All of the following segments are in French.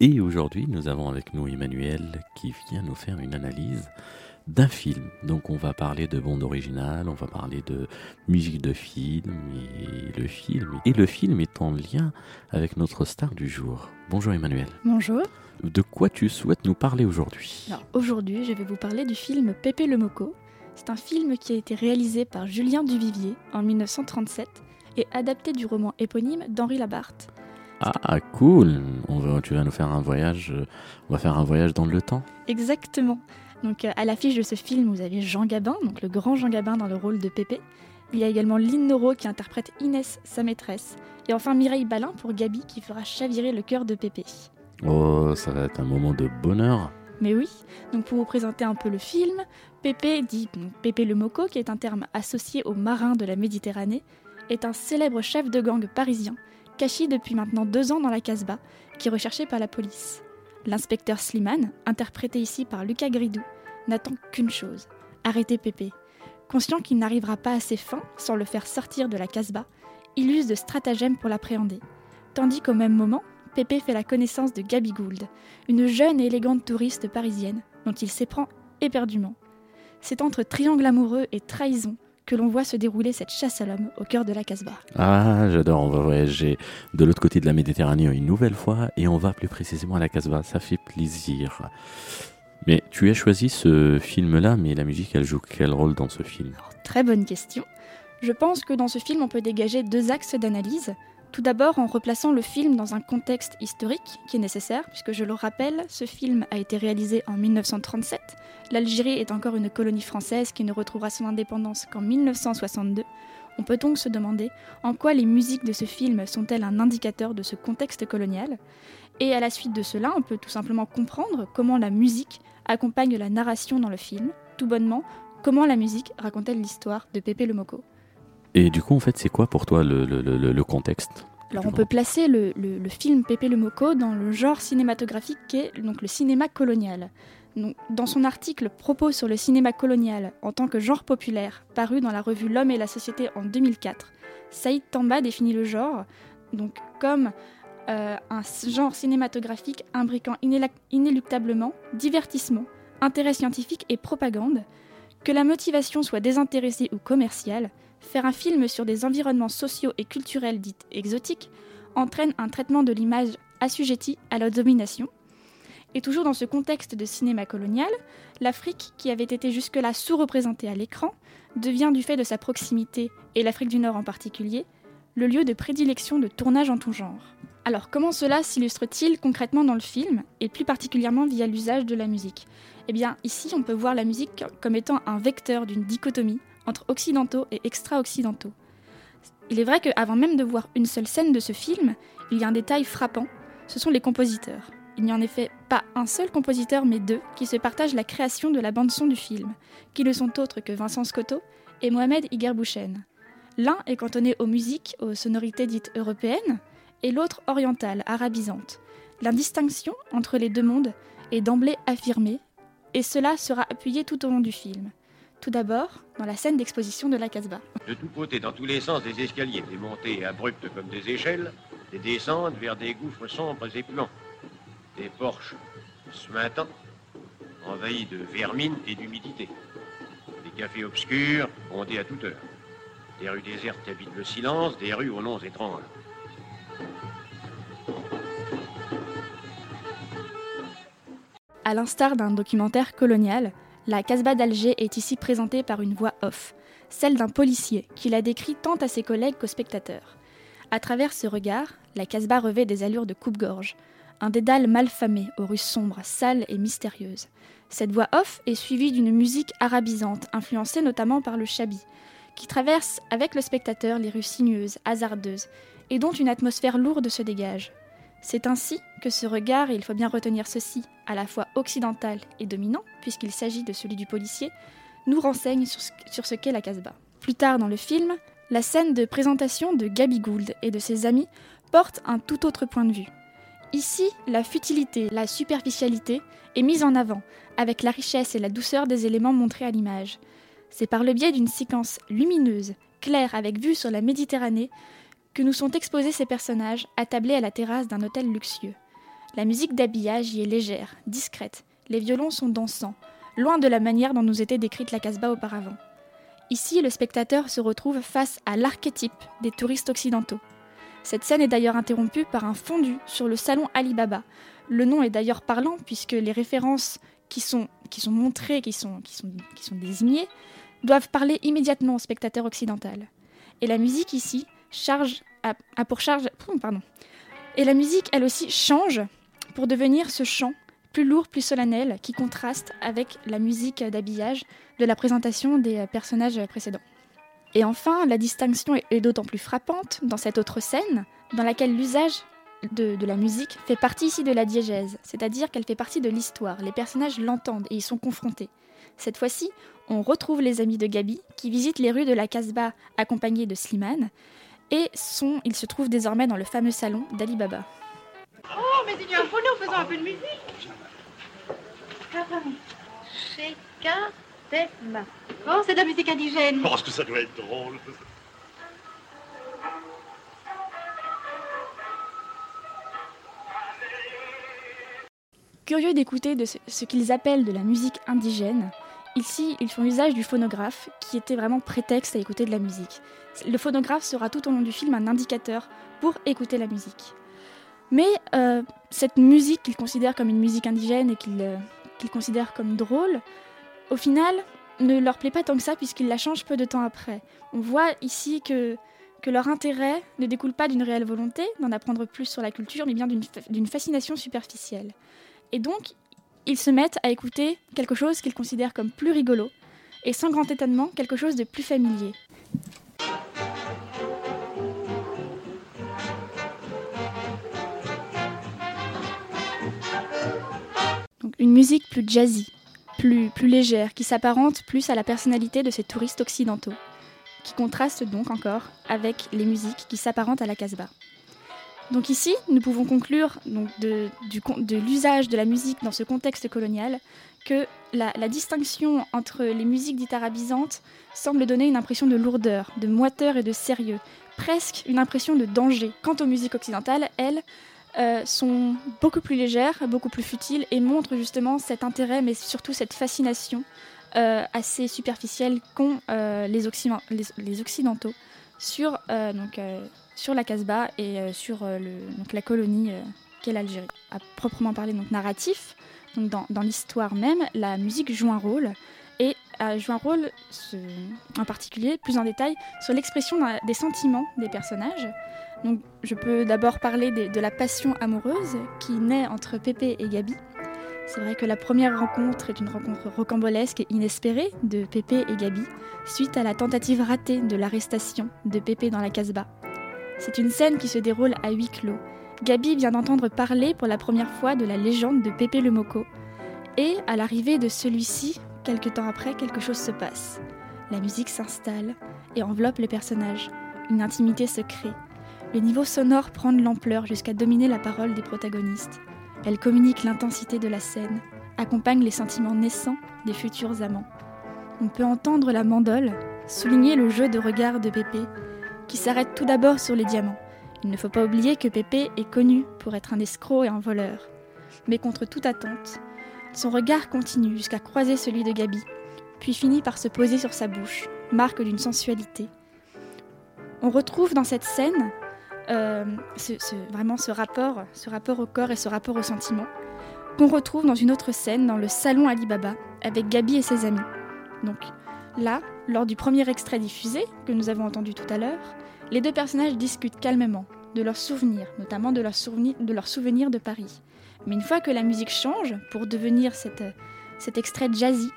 Et aujourd'hui, nous avons avec nous Emmanuel qui vient nous faire une analyse d'un film. Donc on va parler de bande originale, on va parler de musique de film et le film et le film est en lien avec notre star du jour. Bonjour Emmanuel. Bonjour. De quoi tu souhaites nous parler aujourd'hui? Alors aujourd'hui, je vais vous parler du film Pépé le Moco. C'est un film qui a été réalisé par Julien Duvivier en 1937 et adapté du roman éponyme d'Henri Labarthe. Ah cool. On va, tu vas nous faire un voyage. euh, On va faire un voyage dans le temps. Exactement. Donc euh, à l'affiche de ce film, vous avez Jean Gabin, donc le grand Jean Gabin dans le rôle de Pépé. Il y a également Lynn Noro qui interprète Inès, sa maîtresse. Et enfin Mireille Balin pour Gabi qui fera chavirer le cœur de Pépé. Oh, ça va être un moment de bonheur. Mais oui, donc pour vous présenter un peu le film, Pépé, dit donc Pépé le Moco, qui est un terme associé aux marins de la Méditerranée, est un célèbre chef de gang parisien, caché depuis maintenant deux ans dans la Casbah, qui est recherché par la police. L'inspecteur Slimane, interprété ici par Lucas Gridou, n'attend qu'une chose arrêter Pépé. Conscient qu'il n'arrivera pas à ses fins sans le faire sortir de la Casbah, il use de stratagèmes pour l'appréhender. Tandis qu'au même moment, Pépé fait la connaissance de Gabi Gould, une jeune et élégante touriste parisienne dont il s'éprend éperdument. C'est entre triangle amoureux et trahison que l'on voit se dérouler cette chasse à l'homme au cœur de la Casbah. Ah, j'adore. On va voyager de l'autre côté de la Méditerranée une nouvelle fois et on va plus précisément à la Casbah. Ça fait plaisir. Mais tu as choisi ce film-là, mais la musique, elle joue quel rôle dans ce film? Très bonne question. Je pense que dans ce film, on peut dégager deux axes d'analyse. Tout d'abord en replaçant le film dans un contexte historique qui est nécessaire, puisque je le rappelle, ce film a été réalisé en 1937. L'Algérie est encore une colonie française qui ne retrouvera son indépendance qu'en 1962. On peut donc se demander en quoi les musiques de ce film sont-elles un indicateur de ce contexte colonial. Et à la suite de cela, on peut tout simplement comprendre comment la musique accompagne la narration dans le film, tout bonnement, comment la musique raconte-t-elle l'histoire de Pépé le Moco. Et du coup, en fait, c'est quoi pour toi le, le- le- le contexte Alors on peut placer le, film Pépé le Moco dans le genre cinématographique qu'est donc le cinéma colonial. Donc, dans son article Propos sur le cinéma colonial en tant que genre populaire, paru dans la revue L'homme et la société en 2004, Saïd Tamba définit le genre donc, comme euh, un genre cinématographique imbriquant inéluctablement divertissement, intérêt scientifique et propagande, que la motivation soit désintéressée ou commerciale, faire un film sur des environnements sociaux et culturels dits exotiques entraîne un traitement de l'image assujettie à la domination. Et toujours dans ce contexte de cinéma colonial, l'Afrique, qui avait été jusque-là sous-représentée à l'écran, devient du fait de sa proximité, et l'Afrique du Nord en particulier, le lieu de prédilection de tournage en tout genre. Alors comment cela s'illustre-t-il concrètement dans le film, et plus particulièrement via l'usage de la musique? Eh bien ici on peut voir la musique comme étant un vecteur d'une dichotomie entre occidentaux et extra-occidentaux. Il est vrai qu'avant même de voir une seule scène de ce film, il y a un détail frappant, ce sont les compositeurs. Il n'y a en effet pas un seul compositeur mais deux qui se partagent la création de la bande-son du film, qui ne sont autres que Vincent Scotto et Mohamed Igerbouchen. L'un est cantonné aux musiques, aux sonorités dites européennes, et l'autre orientale, arabisante. L'indistinction entre les deux mondes est d'emblée affirmée, et cela sera appuyé tout au long du film. Tout d'abord, dans la scène d'exposition de la Casbah. De tous côtés, dans tous les sens, des escaliers, des montées abruptes comme des échelles, des descentes vers des gouffres sombres et puants, des porches suintants, envahis de vermine et d'humidité, des cafés obscurs, bondés à toute heure, des rues désertes qui habitent le silence, des rues aux noms étranges. À l'instar d'un documentaire colonial, la Casbah d'Alger est ici présentée par une voix off, celle d'un policier qui la décrit tant à ses collègues qu'aux spectateurs. À travers ce regard, la Casbah revêt des allures de coupe-gorge, un dédale malfamé aux rues sombres, sales et mystérieuses. Cette voix off est suivie d'une musique arabisante, influencée notamment par le chabi, qui traverse avec le spectateur les rues sinueuses, hasardeuses, et dont une atmosphère lourde se dégage. C'est ainsi que ce regard, et il faut bien retenir ceci, à la fois occidental et dominant, puisqu'il s'agit de celui du policier, nous renseigne sur ce, qu'est la Casbah. Plus tard dans le film, la scène de présentation de Gabi Gould et de ses amis porte un tout autre point de vue. Ici, la futilité, la superficialité est mise en avant, avec la richesse et la douceur des éléments montrés à l'image. C'est par le biais d'une séquence lumineuse, claire avec vue sur la Méditerranée, que nous sont exposés ces personnages attablés à la terrasse d'un hôtel luxueux. La musique d'habillage y est légère, discrète. Les violons sont dansants, loin de la manière dont nous était décrite la Casbah auparavant. Ici, le spectateur se retrouve face à l'archétype des touristes occidentaux. Cette scène est d'ailleurs interrompue par un fondu sur le salon Alibaba. Le nom est d'ailleurs parlant puisque les références qui sont, qui sont montrées, qui sont, qui, sont, qui sont désignées, doivent parler immédiatement au spectateur occidental. Et la musique ici charge a, pour charge. Pardon. Et la musique, elle aussi, change pour devenir ce chant plus lourd, plus solennel, qui contraste avec la musique d'habillage de la présentation des personnages précédents. Et enfin, la distinction est d'autant plus frappante dans cette autre scène, dans laquelle l'usage de, de, la musique fait partie ici de la diégèse, c'est-à-dire qu'elle fait partie de l'histoire. Les personnages l'entendent et y sont confrontés. Cette fois-ci, on retrouve les amis de Gabi qui visitent les rues de la Casbah accompagnés de Slimane et sont, ils se trouvent désormais dans le fameux salon d'Ali Baba. Oh, mais il y a un phono, faisant un peu de musique. Oh, c'est de la musique indigène. Je pense que ça doit être drôle. Curieux d'écouter de ce qu'ils appellent de la musique indigène, Ici, ils font usage du phonographe, qui était vraiment prétexte à écouter de la musique. Le phonographe sera tout au long du film un indicateur pour écouter la musique. Mais euh, cette musique qu'ils considèrent comme une musique indigène et qu'ils euh, considèrent comme drôle, au final, ne leur plaît pas tant que ça puisqu'ils la changent peu de temps après. On voit ici que, que leur intérêt ne découle pas d'une réelle volonté d'en apprendre plus sur la culture, mais bien d'une fascination superficielle. Et donc, ils se mettent à écouter quelque chose qu'ils considèrent comme plus rigolo, et sans grand étonnement, quelque chose de plus familier. Une musique plus jazzy, plus, plus légère, qui s'apparente plus à la personnalité de ces touristes occidentaux, qui contraste donc encore avec les musiques qui s'apparentent à la Casbah. Donc ici, nous pouvons conclure donc, de, l'usage de la musique dans ce contexte colonial que la, distinction entre les musiques dites arabisantes semble donner une impression de lourdeur, de moiteur et de sérieux, presque une impression de danger. Quant aux musiques occidentales, elles euh, sont beaucoup plus légères, beaucoup plus futiles et montrent justement cet intérêt, mais surtout cette fascination euh, assez superficielle qu'ont euh, les, Occidentaux sur donc, sur la Casbah et euh, sur euh, la colonie euh, qu'est l'Algérie. À proprement parler, donc narratif, dans, l'histoire même, la musique joue un rôle et joue un rôle en particulier, plus en détail, sur l'expression des sentiments des personnages. Donc, je peux d'abord parler de, de, la passion amoureuse qui naît entre Pépé et Gabi. C'est vrai que la première rencontre est une rencontre rocambolesque et inespérée de Pépé et Gabi, suite à la tentative ratée de l'arrestation de Pépé dans la Casbah. C'est une scène qui se déroule à huis clos. Gabi vient d'entendre parler pour la première fois de la légende de Pépé le Moco. Et à l'arrivée de celui-ci, quelque temps après, quelque chose se passe. La musique s'installe et enveloppe les personnages. Une intimité se crée. Le niveau sonore prend de l'ampleur jusqu'à dominer la parole des protagonistes. Elle communique l'intensité de la scène, accompagne les sentiments naissants des futurs amants. On peut entendre la mandole souligner le jeu de regard de Pépé qui s'arrête tout d'abord sur les diamants. Il ne faut pas oublier que Pépé est connu pour être un escroc et un voleur. Mais contre toute attente, son regard continue jusqu'à croiser celui de Gabi, puis finit par se poser sur sa bouche, marque d'une sensualité. On retrouve dans cette scène euh, vraiment ce rapport, ce rapport au corps et ce rapport au sentiment, qu'on retrouve dans une autre scène, dans le salon Alibaba, avec Gabi et ses amis. Donc là, lors du premier extrait diffusé, que nous avons entendu tout à l'heure, les deux personnages discutent calmement de leurs souvenirs, notamment de leurs souvenirs de, Paris. Mais une fois que la musique change pour devenir cet extrait jazzy,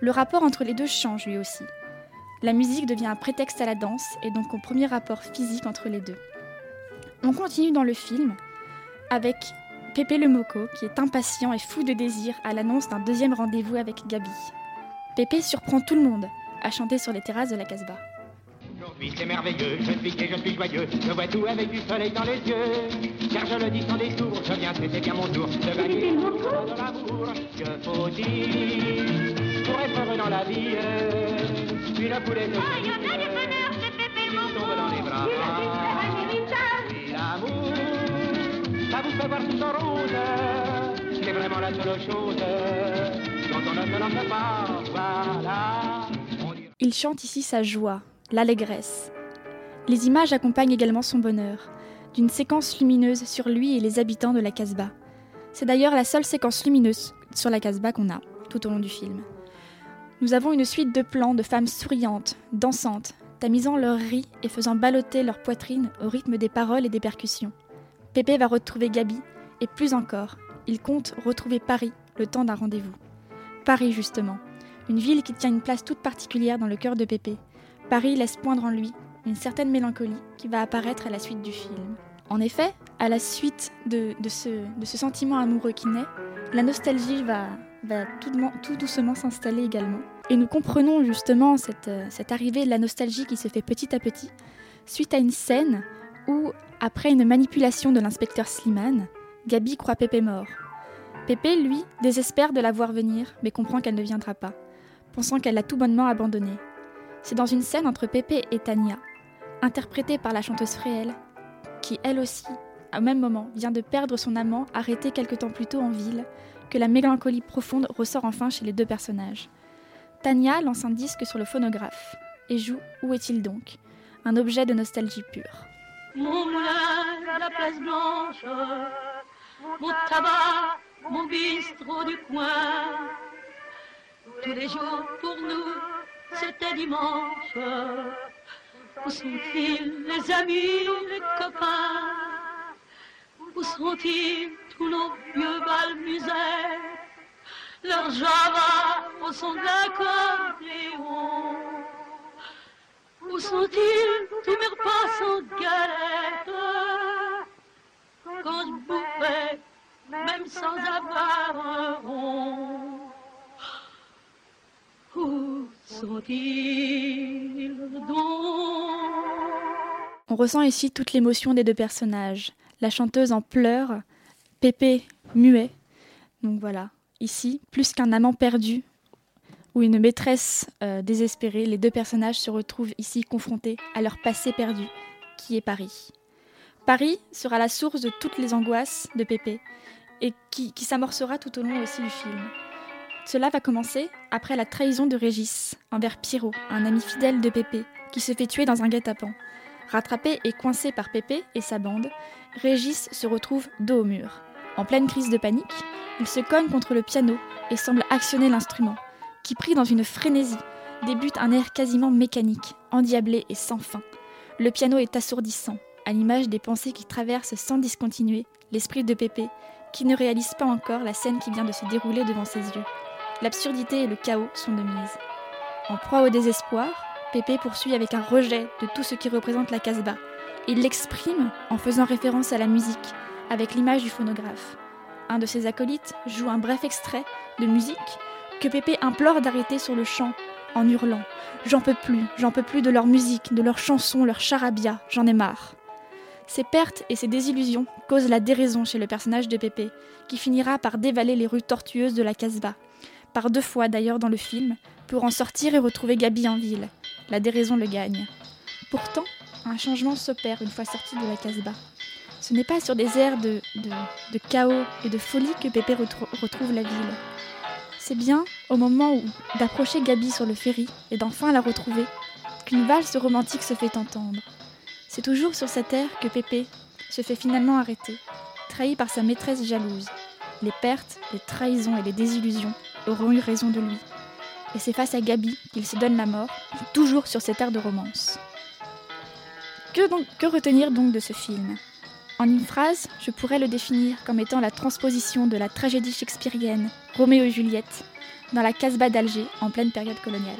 le rapport entre les deux change lui aussi. La musique devient un prétexte à la danse et donc au premier rapport physique entre les deux. On continue dans le film avec Pépé le Moco qui est impatient et fou de désir à l'annonce d'un deuxième rendez-vous avec Gabi. Pépé surprend tout le monde à chanter sur les terrasses de la Casbah. Aujourd'hui c'est merveilleux, je suis je suis joyeux, je vois tout avec du soleil dans les yeux. Car je le dis sans détour, je viens, c'était bien mon tour de gagner de l'amour. Que faut-il pour être heureux dans la vie? Une poulette de Oh, il y a plein de bonheur, c'est Pépé mon tombe dans les bras. Et l'amour, ça vous fait voir tout en rose. la seule chose dont on ne se lasse pas. Il chante ici sa joie, l'allégresse. Les images accompagnent également son bonheur, d'une séquence lumineuse sur lui et les habitants de la Casbah. C'est d'ailleurs la seule séquence lumineuse sur la Casbah qu'on a tout au long du film. Nous avons une suite de plans de femmes souriantes, dansantes, tamisant leurs riz et faisant balloter leur poitrine au rythme des paroles et des percussions. Pépé va retrouver Gabi, et plus encore, il compte retrouver Paris le temps d'un rendez-vous. Paris, justement, une ville qui tient une place toute particulière dans le cœur de Pépé. Paris laisse poindre en lui une certaine mélancolie qui va apparaître à la suite du film. En effet, à la suite de, ce, sentiment amoureux qui naît, la nostalgie va, tout, doucement s'installer également. Et nous comprenons justement cette, cette arrivée de la nostalgie qui se fait petit à petit suite à une scène où, après une manipulation de l'inspecteur Slimane, Gabi croit Pépé mort. Pépé, lui, désespère de la voir venir, mais comprend qu'elle ne viendra pas, pensant qu'elle l'a tout bonnement abandonné. C'est dans une scène entre Pépé et Tania, interprétée par la chanteuse Fréhel, qui elle aussi, au même moment, vient de perdre son amant arrêté quelque temps plus tôt en ville, que la mélancolie profonde ressort enfin chez les deux personnages. Tania lance un disque sur le phonographe et joue Où est-il donc? Un objet de nostalgie pure. Mon moulin à la place blanche, mon tabac, mon bistrot du coin. Tous les jours pour nous, c'était dimanche. Où sont-ils les amis, les copains? Où sont-ils tous nos vieux bals musets Leur java au son de l'accordéon où sont-ils tous mes repas sans galette? Quand je bouffais, même sans avoir un rond On ressent ici toute l'émotion des deux personnages. La chanteuse en pleurs, Pépé muet. Donc voilà, ici, plus qu'un amant perdu ou une maîtresse euh, désespérée, les deux personnages se retrouvent ici confrontés à leur passé perdu, qui est Paris. Paris sera la source de toutes les angoisses de Pépé et qui, qui s'amorcera tout au long aussi du film. Cela va commencer après la trahison de Régis envers Pierrot, un ami fidèle de Pépé, qui se fait tuer dans un guet-apens. Rattrapé et coincé par Pépé et sa bande, Régis se retrouve dos au mur. En pleine crise de panique, il se cogne contre le piano et semble actionner l'instrument, qui, pris dans une frénésie, débute un air quasiment mécanique, endiablé et sans fin. Le piano est assourdissant, à l'image des pensées qui traversent sans discontinuer l'esprit de Pépé, qui ne réalise pas encore la scène qui vient de se dérouler devant ses yeux. L'absurdité et le chaos sont de mise. En proie au désespoir, Pépé poursuit avec un rejet de tout ce qui représente la Casbah. Il l'exprime en faisant référence à la musique, avec l'image du phonographe. Un de ses acolytes joue un bref extrait de musique que Pépé implore d'arrêter sur le champ, en hurlant J'en peux plus, j'en peux plus de leur musique, de leurs chansons, leurs charabia, j'en ai marre. Ces pertes et ces désillusions causent la déraison chez le personnage de Pépé, qui finira par dévaler les rues tortueuses de la Casbah, par deux fois d'ailleurs dans le film, pour en sortir et retrouver Gabi en ville. La déraison le gagne. Pourtant, un changement s'opère une fois sorti de la Casbah. Ce n'est pas sur des airs de, chaos et de folie que Pépé retrou- retrouve la ville. C'est bien au moment où d'approcher Gabi sur le ferry et d'enfin la retrouver qu'une valse romantique se fait entendre. C'est toujours sur cette air que Pépé se fait finalement arrêter, trahi par sa maîtresse jalouse. Les pertes, les trahisons et les désillusions auront eu raison de lui. Et c'est face à Gabi qu'il se donne la mort, toujours sur cet air de romance. Que, donc, que retenir donc de ce film? En une phrase, je pourrais le définir comme étant la transposition de la tragédie shakespearienne Roméo et Juliette dans la Casbah d'Alger en pleine période coloniale.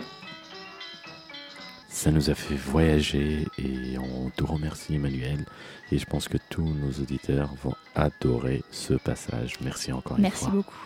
Ça nous a fait voyager et on te remercie Emmanuel. Et je pense que tous nos auditeurs vont adorer ce passage. Merci encore une Merci fois. beaucoup.